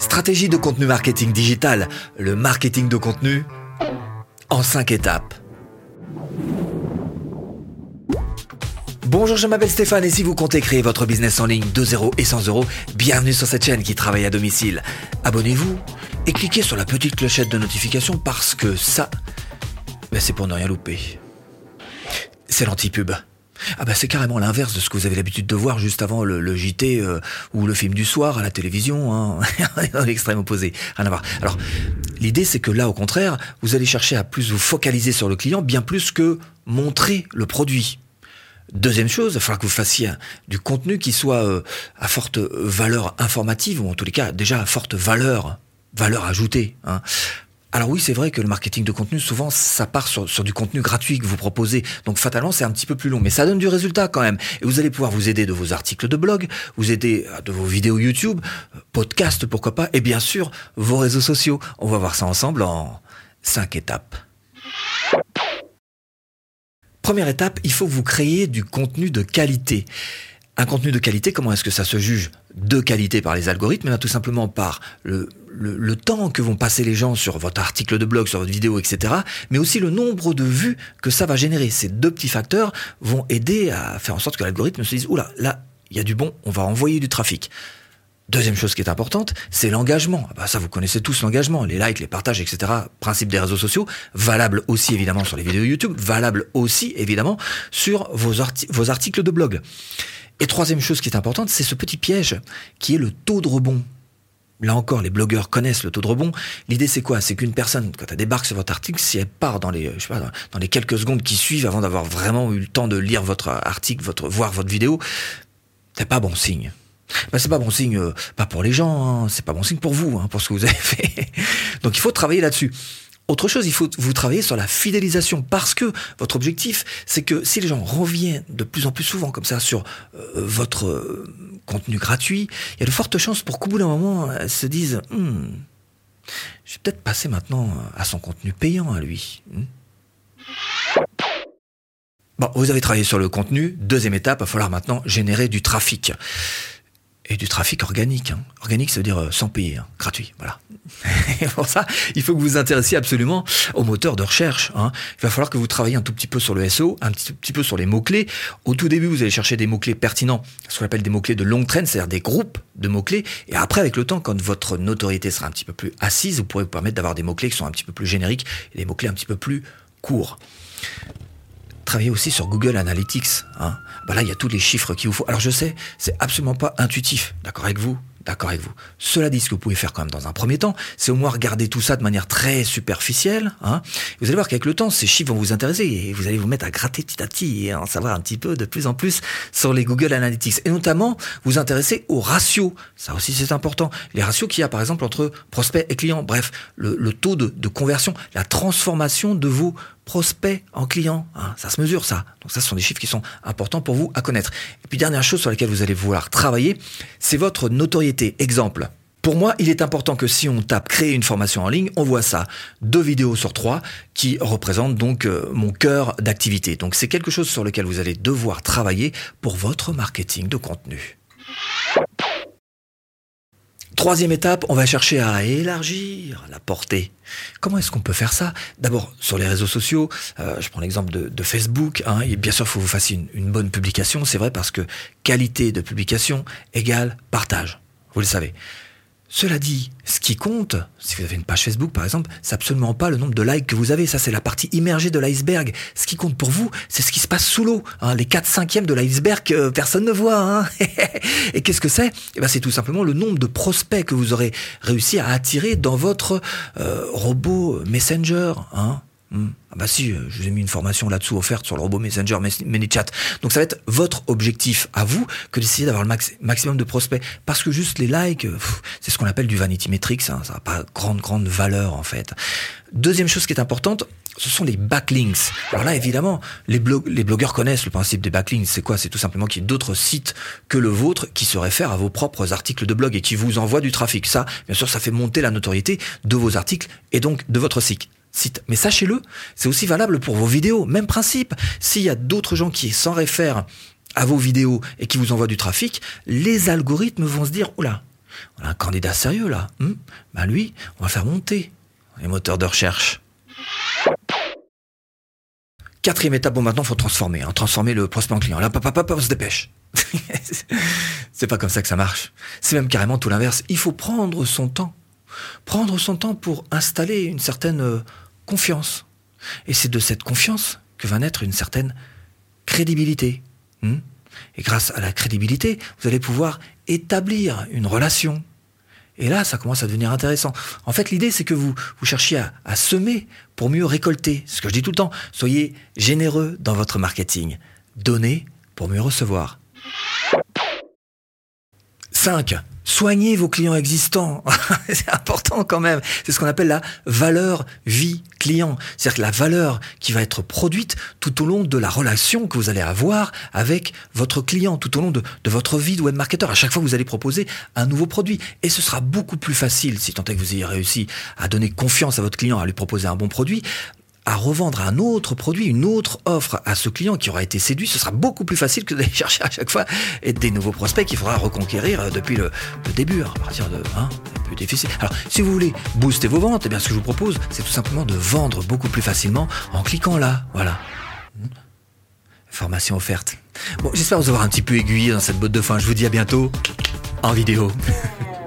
Stratégie de contenu marketing digital, le marketing de contenu en 5 étapes. Bonjour, je m'appelle Stéphane et si vous comptez créer votre business en ligne de 0 et 100 euros, bienvenue sur cette chaîne qui travaille à domicile. Abonnez-vous et cliquez sur la petite clochette de notification parce que ça, ben, c'est pour ne rien louper. C'est l'anti-pub. Ah bah c'est carrément l'inverse de ce que vous avez l'habitude de voir juste avant le, JT euh, ou le film du soir à la télévision, hein. l'extrême opposé, rien à voir. Alors l'idée c'est que là au contraire, vous allez chercher à plus vous focaliser sur le client, bien plus que montrer le produit. Deuxième chose, il faudra que vous fassiez du contenu qui soit euh, à forte valeur informative, ou en tous les cas déjà à forte valeur, valeur ajoutée. Hein. Alors oui, c'est vrai que le marketing de contenu, souvent, ça part sur, du contenu gratuit que vous proposez. Donc fatalement, c'est un petit peu plus long, mais ça donne du résultat quand même. Et vous allez pouvoir vous aider de vos articles de blog, vous aider euh, de vos vidéos YouTube, euh, podcast, pourquoi pas, et bien sûr, vos réseaux sociaux. On va voir ça ensemble en cinq étapes. Première étape, il faut vous créiez du contenu de qualité. Un contenu de qualité, comment est-ce que ça se juge? De qualité par les algorithmes eh Tout simplement par le, temps que vont passer les gens sur votre article de blog, sur votre vidéo, etc. Mais aussi le nombre de vues que ça va générer. Ces deux petits facteurs vont aider à faire en sorte que l'algorithme se dise, oula, là, il y a du bon, on va envoyer du trafic. Deuxième chose qui est importante, c'est l'engagement. Ah bah ça, vous connaissez tous l'engagement, les likes, les partages, etc. Principe des réseaux sociaux, valable aussi évidemment sur les vidéos YouTube, valable aussi évidemment sur vos articles de blog. Et troisième chose qui est importante, c'est ce petit piège qui est le taux de rebond. Là encore, les blogueurs connaissent le taux de rebond. L'idée, c'est quoi? C'est qu'une personne, quand elle débarque sur votre article, si elle part dans les, quelques secondes qui suivent avant d'avoir vraiment eu le temps de lire votre article, votre, voir votre vidéo, c'est pas bon signe. Ben, c'est pas bon signe, euh, pas pour les gens, hein. c'est pas bon signe pour vous, hein, pour ce que vous avez fait. Donc il faut travailler là-dessus. Autre chose, il faut vous travailler sur la fidélisation parce que votre objectif, c'est que si les gens reviennent de plus en plus souvent comme ça sur euh, votre euh, contenu gratuit, il y a de fortes chances pour qu'au bout d'un moment, elles se disent hmm, je vais peut-être passer maintenant à son contenu payant à lui. Hmm. Bon, vous avez travaillé sur le contenu. Deuxième étape, il va falloir maintenant générer du trafic et du trafic organique. Hein. Organique, ça veut dire euh, sans payer, hein. gratuit. Voilà. Et pour ça, il faut que vous vous intéressiez absolument au moteur de recherche. Hein. Il va falloir que vous travailliez un tout petit peu sur le SEO, un petit, petit peu sur les mots-clés. Au tout début, vous allez chercher des mots-clés pertinents, ce qu'on appelle des mots-clés de longue traîne, c'est-à-dire des groupes de mots-clés. Et après, avec le temps, quand votre notoriété sera un petit peu plus assise, vous pourrez vous permettre d'avoir des mots-clés qui sont un petit peu plus génériques et des mots-clés un petit peu plus courts travailler aussi sur Google Analytics. Hein. Bah là, il y a tous les chiffres qu'il vous faut. Alors je sais, c'est absolument pas intuitif, d'accord avec vous? D'accord avec vous. Cela dit, ce que vous pouvez faire quand même dans un premier temps, c'est au moins regarder tout ça de manière très superficielle. Hein. Vous allez voir qu'avec le temps, ces chiffres vont vous intéresser et vous allez vous mettre à gratter petit à petit et en savoir un petit peu de plus en plus sur les Google Analytics. Et notamment, vous intéresser aux ratios. Ça aussi, c'est important. Les ratios qu'il y a, par exemple, entre prospects et clients. Bref, le, taux de, de conversion, la transformation de vos prospects en clients. Hein, ça se mesure, ça. Donc ça, ce sont des chiffres qui sont importants pour vous à connaître. Et puis, dernière chose sur laquelle vous allez vouloir travailler, c'est votre notoriété. Exemple. Pour moi, il est important que si on tape créer une formation en ligne, on voit ça. Deux vidéos sur trois qui représentent donc euh, mon cœur d'activité. Donc c'est quelque chose sur lequel vous allez devoir travailler pour votre marketing de contenu. Troisième étape, on va chercher à élargir la portée. Comment est-ce qu'on peut faire ça? D'abord, sur les réseaux sociaux, euh, je prends l'exemple de, Facebook, hein, bien sûr, il faut que vous fassiez une bonne publication, c'est vrai, parce que qualité de publication égale partage, vous le savez. Cela dit, ce qui compte, si vous avez une page Facebook par exemple, c'est absolument pas le nombre de likes que vous avez. Ça, c'est la partie immergée de l'iceberg. Ce qui compte pour vous, c'est ce qui se passe sous l'eau. Hein, les 4 cinquièmes de l'iceberg que personne ne voit. Hein. Et qu'est-ce que c'est? Eh ben, C'est tout simplement le nombre de prospects que vous aurez réussi à attirer dans votre euh, robot Messenger. Hein. Hmm. Ah bah si, euh, je vous ai mis une formation là-dessous offerte sur le robot Messenger ManyChat. Donc ça va être votre objectif à vous que d'essayer d'avoir le maximum de prospects. Parce que juste les likes, c'est ce qu'on appelle du vanity metrics, hein, ça n'a pas grande grande valeur en fait. Deuxième chose qui est importante, ce sont les backlinks. Alors là, évidemment, les, les blogueurs connaissent le principe des backlinks. C'est quoi? C'est tout simplement qu'il y ait d'autres sites que le vôtre qui se réfèrent à vos propres articles de blog et qui vous envoient du trafic. Ça, bien sûr, ça fait monter la notoriété de vos articles et donc de votre site. Mais sachez-le, c'est aussi valable pour vos vidéos. Même principe. S'il y a d'autres gens qui s'en réfèrent à vos vidéos et qui vous envoient du trafic, les algorithmes vont se dire, oula, On a un candidat sérieux là. Hmm bah lui, on va faire monter les moteurs de recherche. Quatrième étape, bon maintenant il faut transformer, hein, transformer le prospect en client. Là, papa, papa, on se dépêche. c'est pas comme ça que ça marche. C'est même carrément tout l'inverse. Il faut prendre son temps. Prendre son temps pour installer une certaine euh, confiance. Et c'est de cette confiance que va naître une certaine crédibilité. Hmm? Et grâce à la crédibilité, vous allez pouvoir établir une relation. Et là, ça commence à devenir intéressant. En fait, l'idée, c'est que vous, cherchiez à, à, semer pour mieux récolter. Ce que je dis tout le temps, soyez généreux dans votre marketing. Donnez pour mieux recevoir. 5. Soignez vos clients existants. c'est important quand même. C'est ce qu'on appelle la valeur vie client. C'est-à-dire que la valeur qui va être produite tout au long de la relation que vous allez avoir avec votre client, tout au long de, votre vie de webmarketer. À chaque fois, vous allez proposer un nouveau produit. Et ce sera beaucoup plus facile, si tant est que vous ayez réussi à donner confiance à votre client, à lui proposer un bon produit, à revendre un autre produit, une autre offre à ce client qui aura été séduit, ce sera beaucoup plus facile que d'aller chercher à chaque fois des nouveaux prospects qu'il faudra reconquérir euh, depuis le, début, à partir de hein, plus difficile. Alors, si vous voulez booster vos ventes, eh bien, ce que je vous propose, c'est tout simplement de vendre beaucoup plus facilement en cliquant là, voilà. Formation offerte. Bon, j'espère vous avoir un petit peu aiguillé dans cette botte de fin. Je vous dis à bientôt en vidéo.